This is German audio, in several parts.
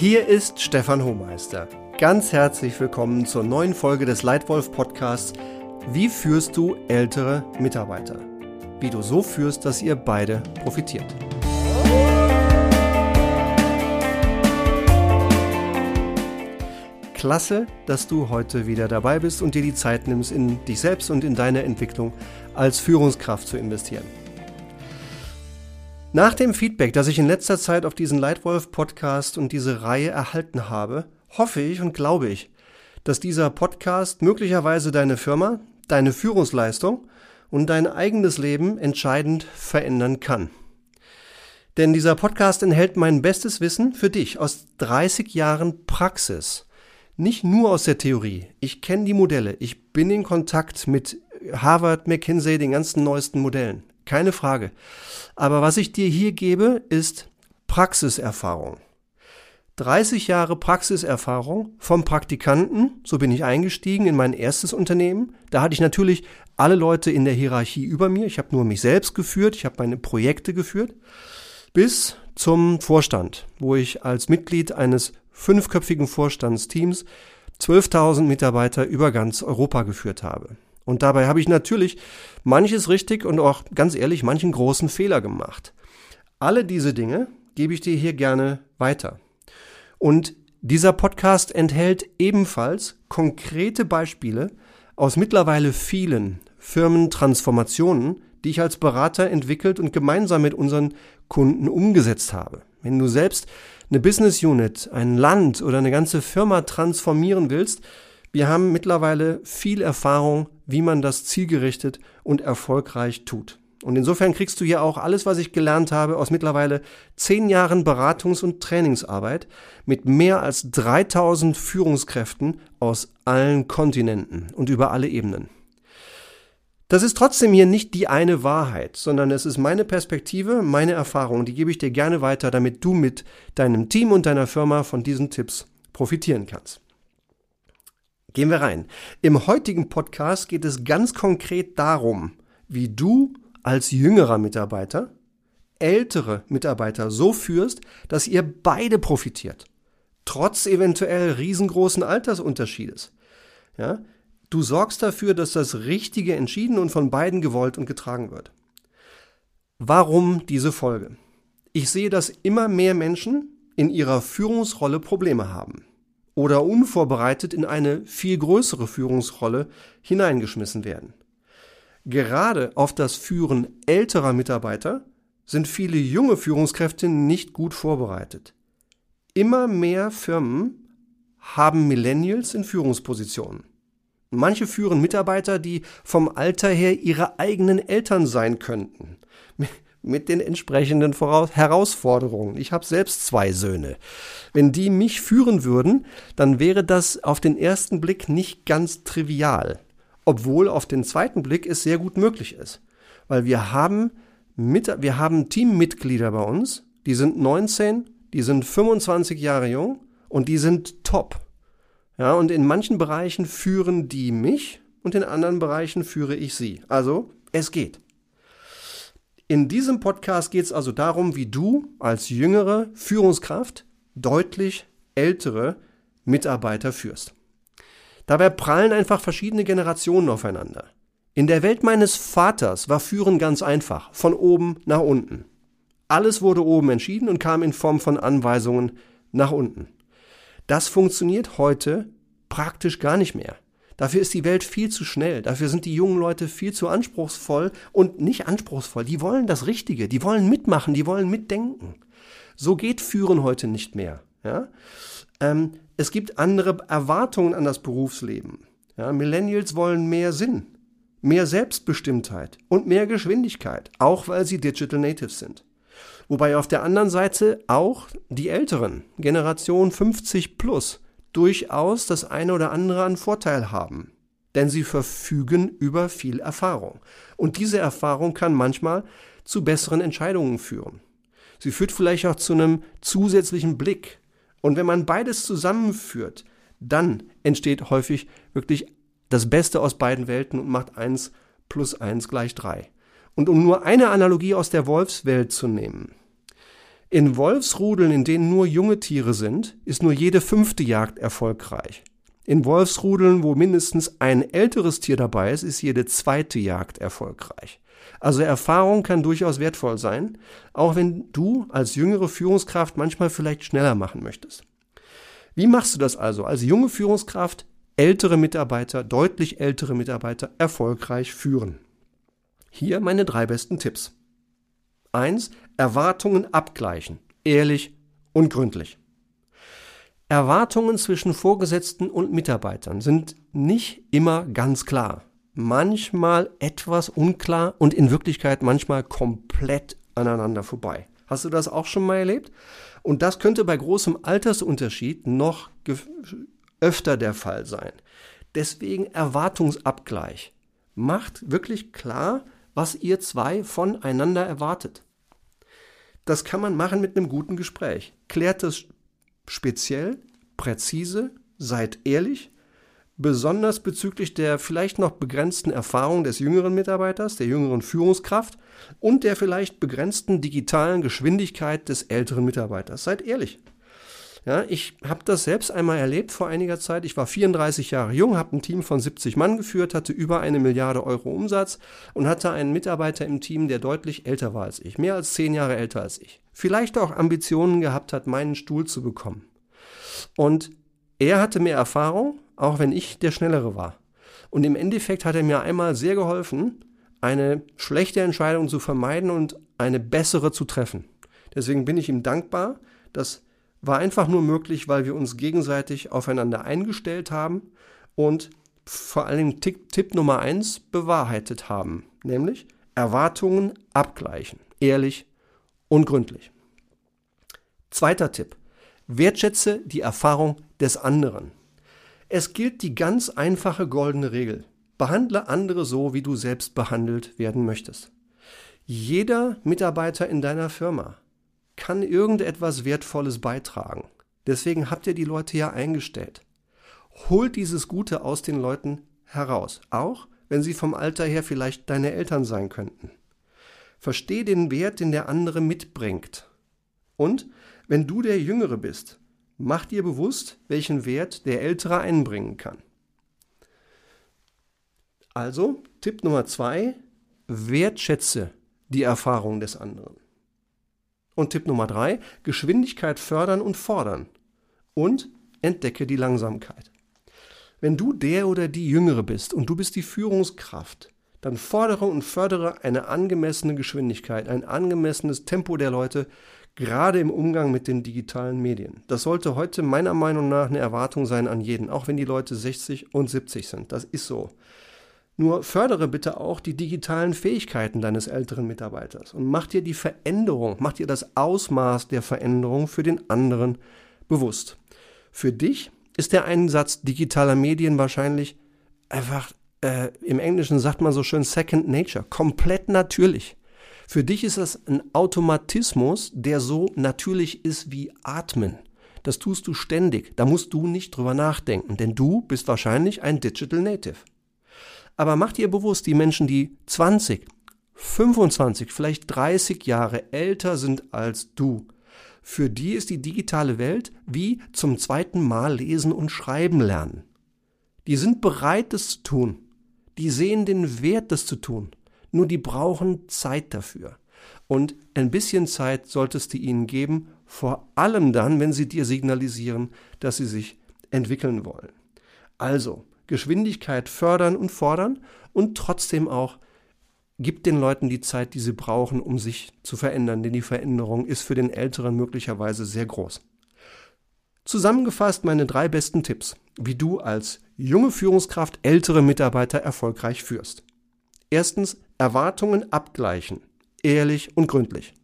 Hier ist Stefan Hohmeister. Ganz herzlich willkommen zur neuen Folge des Leitwolf Podcasts. Wie führst du ältere Mitarbeiter? Wie du so führst, dass ihr beide profitiert. Klasse, dass du heute wieder dabei bist und dir die Zeit nimmst, in dich selbst und in deine Entwicklung als Führungskraft zu investieren. Nach dem Feedback, das ich in letzter Zeit auf diesen Leitwolf-Podcast und diese Reihe erhalten habe, hoffe ich und glaube ich, dass dieser Podcast möglicherweise deine Firma, deine Führungsleistung und dein eigenes Leben entscheidend verändern kann. Denn dieser Podcast enthält mein bestes Wissen für dich aus 30 Jahren Praxis nicht nur aus der Theorie. Ich kenne die Modelle. Ich bin in Kontakt mit Harvard, McKinsey, den ganzen neuesten Modellen. Keine Frage. Aber was ich dir hier gebe, ist Praxiserfahrung. 30 Jahre Praxiserfahrung vom Praktikanten, so bin ich eingestiegen in mein erstes Unternehmen. Da hatte ich natürlich alle Leute in der Hierarchie über mir. Ich habe nur mich selbst geführt, ich habe meine Projekte geführt, bis zum Vorstand, wo ich als Mitglied eines fünfköpfigen Vorstandsteams 12.000 Mitarbeiter über ganz Europa geführt habe. Und dabei habe ich natürlich manches richtig und auch ganz ehrlich manchen großen Fehler gemacht. Alle diese Dinge gebe ich dir hier gerne weiter. Und dieser Podcast enthält ebenfalls konkrete Beispiele aus mittlerweile vielen Firmentransformationen, die ich als Berater entwickelt und gemeinsam mit unseren Kunden umgesetzt habe. Wenn du selbst eine Business Unit, ein Land oder eine ganze Firma transformieren willst, wir haben mittlerweile viel Erfahrung, wie man das zielgerichtet und erfolgreich tut. Und insofern kriegst du hier auch alles, was ich gelernt habe aus mittlerweile zehn Jahren Beratungs- und Trainingsarbeit mit mehr als 3000 Führungskräften aus allen Kontinenten und über alle Ebenen. Das ist trotzdem hier nicht die eine Wahrheit, sondern es ist meine Perspektive, meine Erfahrung, die gebe ich dir gerne weiter, damit du mit deinem Team und deiner Firma von diesen Tipps profitieren kannst. Gehen wir rein. Im heutigen Podcast geht es ganz konkret darum, wie du als jüngerer Mitarbeiter ältere Mitarbeiter so führst, dass ihr beide profitiert. Trotz eventuell riesengroßen Altersunterschiedes. Ja, Du sorgst dafür, dass das Richtige entschieden und von beiden gewollt und getragen wird. Warum diese Folge? Ich sehe, dass immer mehr Menschen in ihrer Führungsrolle Probleme haben oder unvorbereitet in eine viel größere Führungsrolle hineingeschmissen werden. Gerade auf das Führen älterer Mitarbeiter sind viele junge Führungskräfte nicht gut vorbereitet. Immer mehr Firmen haben Millennials in Führungspositionen. Manche führen Mitarbeiter, die vom Alter her ihre eigenen Eltern sein könnten. Mit den entsprechenden Voraus Herausforderungen. Ich habe selbst zwei Söhne. Wenn die mich führen würden, dann wäre das auf den ersten Blick nicht ganz trivial. Obwohl auf den zweiten Blick es sehr gut möglich ist. Weil wir haben, mit, wir haben Teammitglieder bei uns, die sind 19, die sind 25 Jahre jung und die sind top. Ja, und in manchen Bereichen führen die mich und in anderen Bereichen führe ich sie. Also, es geht. In diesem Podcast geht es also darum, wie du als jüngere Führungskraft deutlich ältere Mitarbeiter führst. Dabei prallen einfach verschiedene Generationen aufeinander. In der Welt meines Vaters war Führen ganz einfach, von oben nach unten. Alles wurde oben entschieden und kam in Form von Anweisungen nach unten. Das funktioniert heute praktisch gar nicht mehr. Dafür ist die Welt viel zu schnell. Dafür sind die jungen Leute viel zu anspruchsvoll und nicht anspruchsvoll. Die wollen das Richtige. Die wollen mitmachen. Die wollen mitdenken. So geht Führen heute nicht mehr. Ja? Ähm, es gibt andere Erwartungen an das Berufsleben. Ja? Millennials wollen mehr Sinn, mehr Selbstbestimmtheit und mehr Geschwindigkeit, auch weil sie Digital Natives sind. Wobei auf der anderen Seite auch die Älteren, Generation 50 plus, durchaus das eine oder andere an Vorteil haben. Denn sie verfügen über viel Erfahrung. Und diese Erfahrung kann manchmal zu besseren Entscheidungen führen. Sie führt vielleicht auch zu einem zusätzlichen Blick. Und wenn man beides zusammenführt, dann entsteht häufig wirklich das Beste aus beiden Welten und macht eins plus eins gleich drei. Und um nur eine Analogie aus der Wolfswelt zu nehmen. In Wolfsrudeln, in denen nur junge Tiere sind, ist nur jede fünfte Jagd erfolgreich. In Wolfsrudeln, wo mindestens ein älteres Tier dabei ist, ist jede zweite Jagd erfolgreich. Also Erfahrung kann durchaus wertvoll sein, auch wenn du als jüngere Führungskraft manchmal vielleicht schneller machen möchtest. Wie machst du das also als junge Führungskraft ältere Mitarbeiter, deutlich ältere Mitarbeiter erfolgreich führen? Hier meine drei besten Tipps. Eins: Erwartungen abgleichen, ehrlich und gründlich. Erwartungen zwischen Vorgesetzten und Mitarbeitern sind nicht immer ganz klar manchmal etwas unklar und in Wirklichkeit manchmal komplett aneinander vorbei. Hast du das auch schon mal erlebt? Und das könnte bei großem Altersunterschied noch öfter der Fall sein. Deswegen Erwartungsabgleich. Macht wirklich klar, was ihr zwei voneinander erwartet. Das kann man machen mit einem guten Gespräch. Klärt es speziell, präzise, seid ehrlich besonders bezüglich der vielleicht noch begrenzten Erfahrung des jüngeren Mitarbeiters, der jüngeren Führungskraft und der vielleicht begrenzten digitalen Geschwindigkeit des älteren Mitarbeiters. Seid ehrlich. Ja, ich habe das selbst einmal erlebt vor einiger Zeit. Ich war 34 Jahre jung, habe ein Team von 70 Mann geführt, hatte über eine Milliarde Euro Umsatz und hatte einen Mitarbeiter im Team, der deutlich älter war als ich, mehr als zehn Jahre älter als ich. Vielleicht auch Ambitionen gehabt hat, meinen Stuhl zu bekommen. Und er hatte mehr Erfahrung, auch wenn ich der Schnellere war. Und im Endeffekt hat er mir einmal sehr geholfen, eine schlechte Entscheidung zu vermeiden und eine bessere zu treffen. Deswegen bin ich ihm dankbar. Das war einfach nur möglich, weil wir uns gegenseitig aufeinander eingestellt haben und vor allem Tipp, Tipp Nummer eins bewahrheitet haben, nämlich Erwartungen abgleichen, ehrlich und gründlich. Zweiter Tipp. Wertschätze die Erfahrung des anderen. Es gilt die ganz einfache goldene Regel. Behandle andere so, wie du selbst behandelt werden möchtest. Jeder Mitarbeiter in deiner Firma kann irgendetwas Wertvolles beitragen. Deswegen habt ihr die Leute ja eingestellt. Holt dieses Gute aus den Leuten heraus, auch wenn sie vom Alter her vielleicht deine Eltern sein könnten. Versteh den Wert, den der andere mitbringt. Und wenn du der Jüngere bist, Mach dir bewusst, welchen Wert der Ältere einbringen kann. Also, Tipp Nummer zwei, wertschätze die Erfahrung des anderen. Und Tipp Nummer drei, Geschwindigkeit fördern und fordern. Und entdecke die Langsamkeit. Wenn du der oder die Jüngere bist und du bist die Führungskraft, dann fordere und fördere eine angemessene Geschwindigkeit, ein angemessenes Tempo der Leute, gerade im Umgang mit den digitalen Medien. Das sollte heute meiner Meinung nach eine Erwartung sein an jeden, auch wenn die Leute 60 und 70 sind. Das ist so. Nur fördere bitte auch die digitalen Fähigkeiten deines älteren Mitarbeiters und mach dir die Veränderung, mach dir das Ausmaß der Veränderung für den anderen bewusst. Für dich ist der Einsatz digitaler Medien wahrscheinlich einfach, äh, im Englischen sagt man so schön Second Nature, komplett natürlich. Für dich ist das ein Automatismus, der so natürlich ist wie Atmen. Das tust du ständig. Da musst du nicht drüber nachdenken, denn du bist wahrscheinlich ein Digital Native. Aber mach dir bewusst, die Menschen, die 20, 25, vielleicht 30 Jahre älter sind als du, für die ist die digitale Welt wie zum zweiten Mal lesen und schreiben lernen. Die sind bereit, das zu tun. Die sehen den Wert, das zu tun. Nur die brauchen Zeit dafür. Und ein bisschen Zeit solltest du ihnen geben, vor allem dann, wenn sie dir signalisieren, dass sie sich entwickeln wollen. Also, Geschwindigkeit fördern und fordern und trotzdem auch gib den Leuten die Zeit, die sie brauchen, um sich zu verändern, denn die Veränderung ist für den Älteren möglicherweise sehr groß. Zusammengefasst meine drei besten Tipps, wie du als junge Führungskraft ältere Mitarbeiter erfolgreich führst. Erstens, Erwartungen abgleichen, ehrlich und gründlich.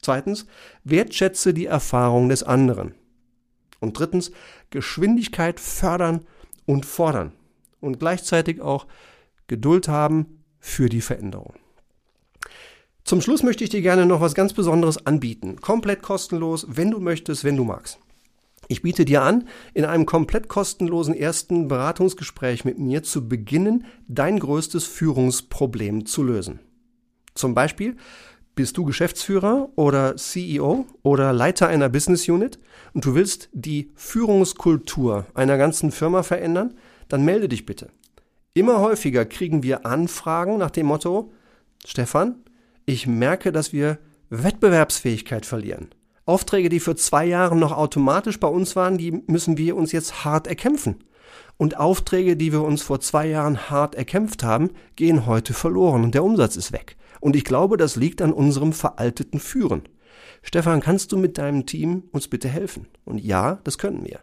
Zweitens, wertschätze die Erfahrung des anderen. Und drittens, Geschwindigkeit fördern und fordern. Und gleichzeitig auch Geduld haben für die Veränderung. Zum Schluss möchte ich dir gerne noch was ganz Besonderes anbieten. Komplett kostenlos, wenn du möchtest, wenn du magst. Ich biete dir an, in einem komplett kostenlosen ersten Beratungsgespräch mit mir zu beginnen, dein größtes Führungsproblem zu lösen. Zum Beispiel, Bist du Geschäftsführer oder CEO oder Leiter einer Business Unit und du willst die Führungskultur einer ganzen Firma verändern? Dann melde dich bitte. Immer häufiger kriegen wir Anfragen nach dem Motto, Stefan, ich merke, dass wir Wettbewerbsfähigkeit verlieren. Aufträge, die für zwei Jahre noch automatisch bei uns waren, die müssen wir uns jetzt hart erkämpfen. Und Aufträge, die wir uns vor zwei Jahren hart erkämpft haben, gehen heute verloren und der Umsatz ist weg. Und ich glaube, das liegt an unserem veralteten Führen. Stefan, kannst du mit deinem Team uns bitte helfen? Und ja, das können wir.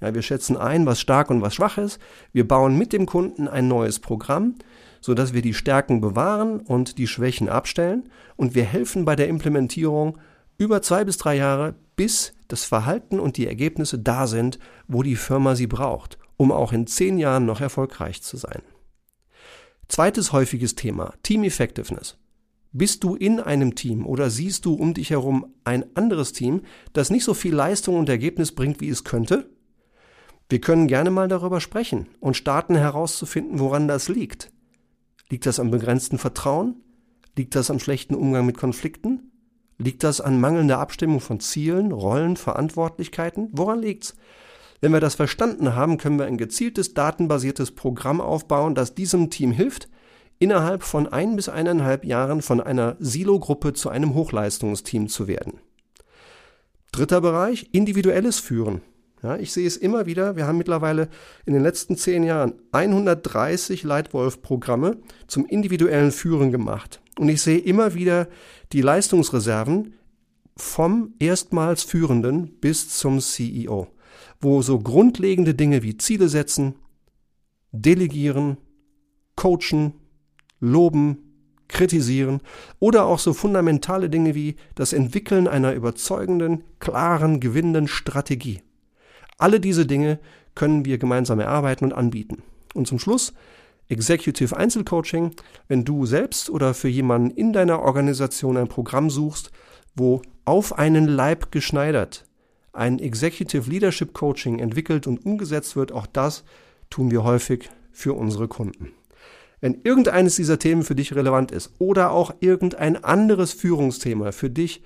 Ja, wir schätzen ein, was stark und was schwach ist. Wir bauen mit dem Kunden ein neues Programm, sodass wir die Stärken bewahren und die Schwächen abstellen. Und wir helfen bei der Implementierung über zwei bis drei Jahre, bis das Verhalten und die Ergebnisse da sind, wo die Firma sie braucht, um auch in zehn Jahren noch erfolgreich zu sein. Zweites häufiges Thema, Team Effectiveness. Bist du in einem Team oder siehst du um dich herum ein anderes Team, das nicht so viel Leistung und Ergebnis bringt, wie es könnte? Wir können gerne mal darüber sprechen und starten herauszufinden, woran das liegt. Liegt das am begrenzten Vertrauen? Liegt das am schlechten Umgang mit Konflikten? Liegt das an mangelnder Abstimmung von Zielen, Rollen, Verantwortlichkeiten? Woran liegt's? Wenn wir das verstanden haben, können wir ein gezieltes datenbasiertes Programm aufbauen, das diesem Team hilft, innerhalb von ein bis eineinhalb Jahren von einer Silo-Gruppe zu einem Hochleistungsteam zu werden. Dritter Bereich, individuelles Führen. Ja, ich sehe es immer wieder. Wir haben mittlerweile in den letzten zehn Jahren 130 Leitwolf-Programme zum individuellen Führen gemacht. Und ich sehe immer wieder die Leistungsreserven vom erstmals Führenden bis zum CEO, wo so grundlegende Dinge wie Ziele setzen, delegieren, coachen, loben, kritisieren oder auch so fundamentale Dinge wie das Entwickeln einer überzeugenden, klaren, gewinnenden Strategie. Alle diese Dinge können wir gemeinsam erarbeiten und anbieten. Und zum Schluss Executive Einzelcoaching, wenn du selbst oder für jemanden in deiner Organisation ein Programm suchst, wo auf einen Leib geschneidert ein Executive Leadership Coaching entwickelt und umgesetzt wird, auch das tun wir häufig für unsere Kunden. Wenn irgendeines dieser Themen für dich relevant ist oder auch irgendein anderes Führungsthema für dich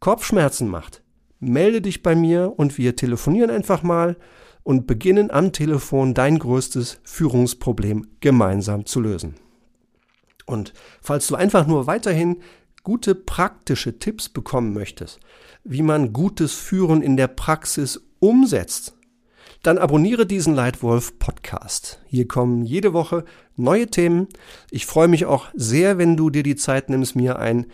Kopfschmerzen macht, melde dich bei mir und wir telefonieren einfach mal und beginnen am Telefon dein größtes Führungsproblem gemeinsam zu lösen. Und falls du einfach nur weiterhin gute praktische Tipps bekommen möchtest, wie man gutes Führen in der Praxis umsetzt, dann abonniere diesen Leitwolf Podcast. Hier kommen jede Woche neue Themen. Ich freue mich auch sehr, wenn du dir die Zeit nimmst, mir ein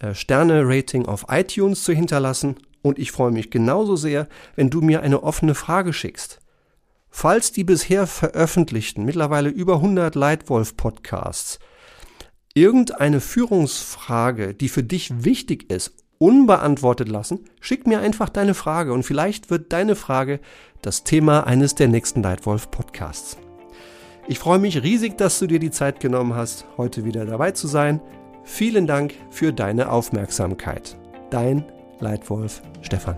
äh, Sterne-Rating auf iTunes zu hinterlassen. Und ich freue mich genauso sehr, wenn du mir eine offene Frage schickst. Falls die bisher veröffentlichten, mittlerweile über 100 Leitwolf Podcasts, irgendeine Führungsfrage, die für dich wichtig ist unbeantwortet lassen, schick mir einfach deine Frage und vielleicht wird deine Frage das Thema eines der nächsten Leitwolf Podcasts. Ich freue mich riesig, dass du dir die Zeit genommen hast, heute wieder dabei zu sein. Vielen Dank für deine Aufmerksamkeit. Dein Leitwolf Stefan.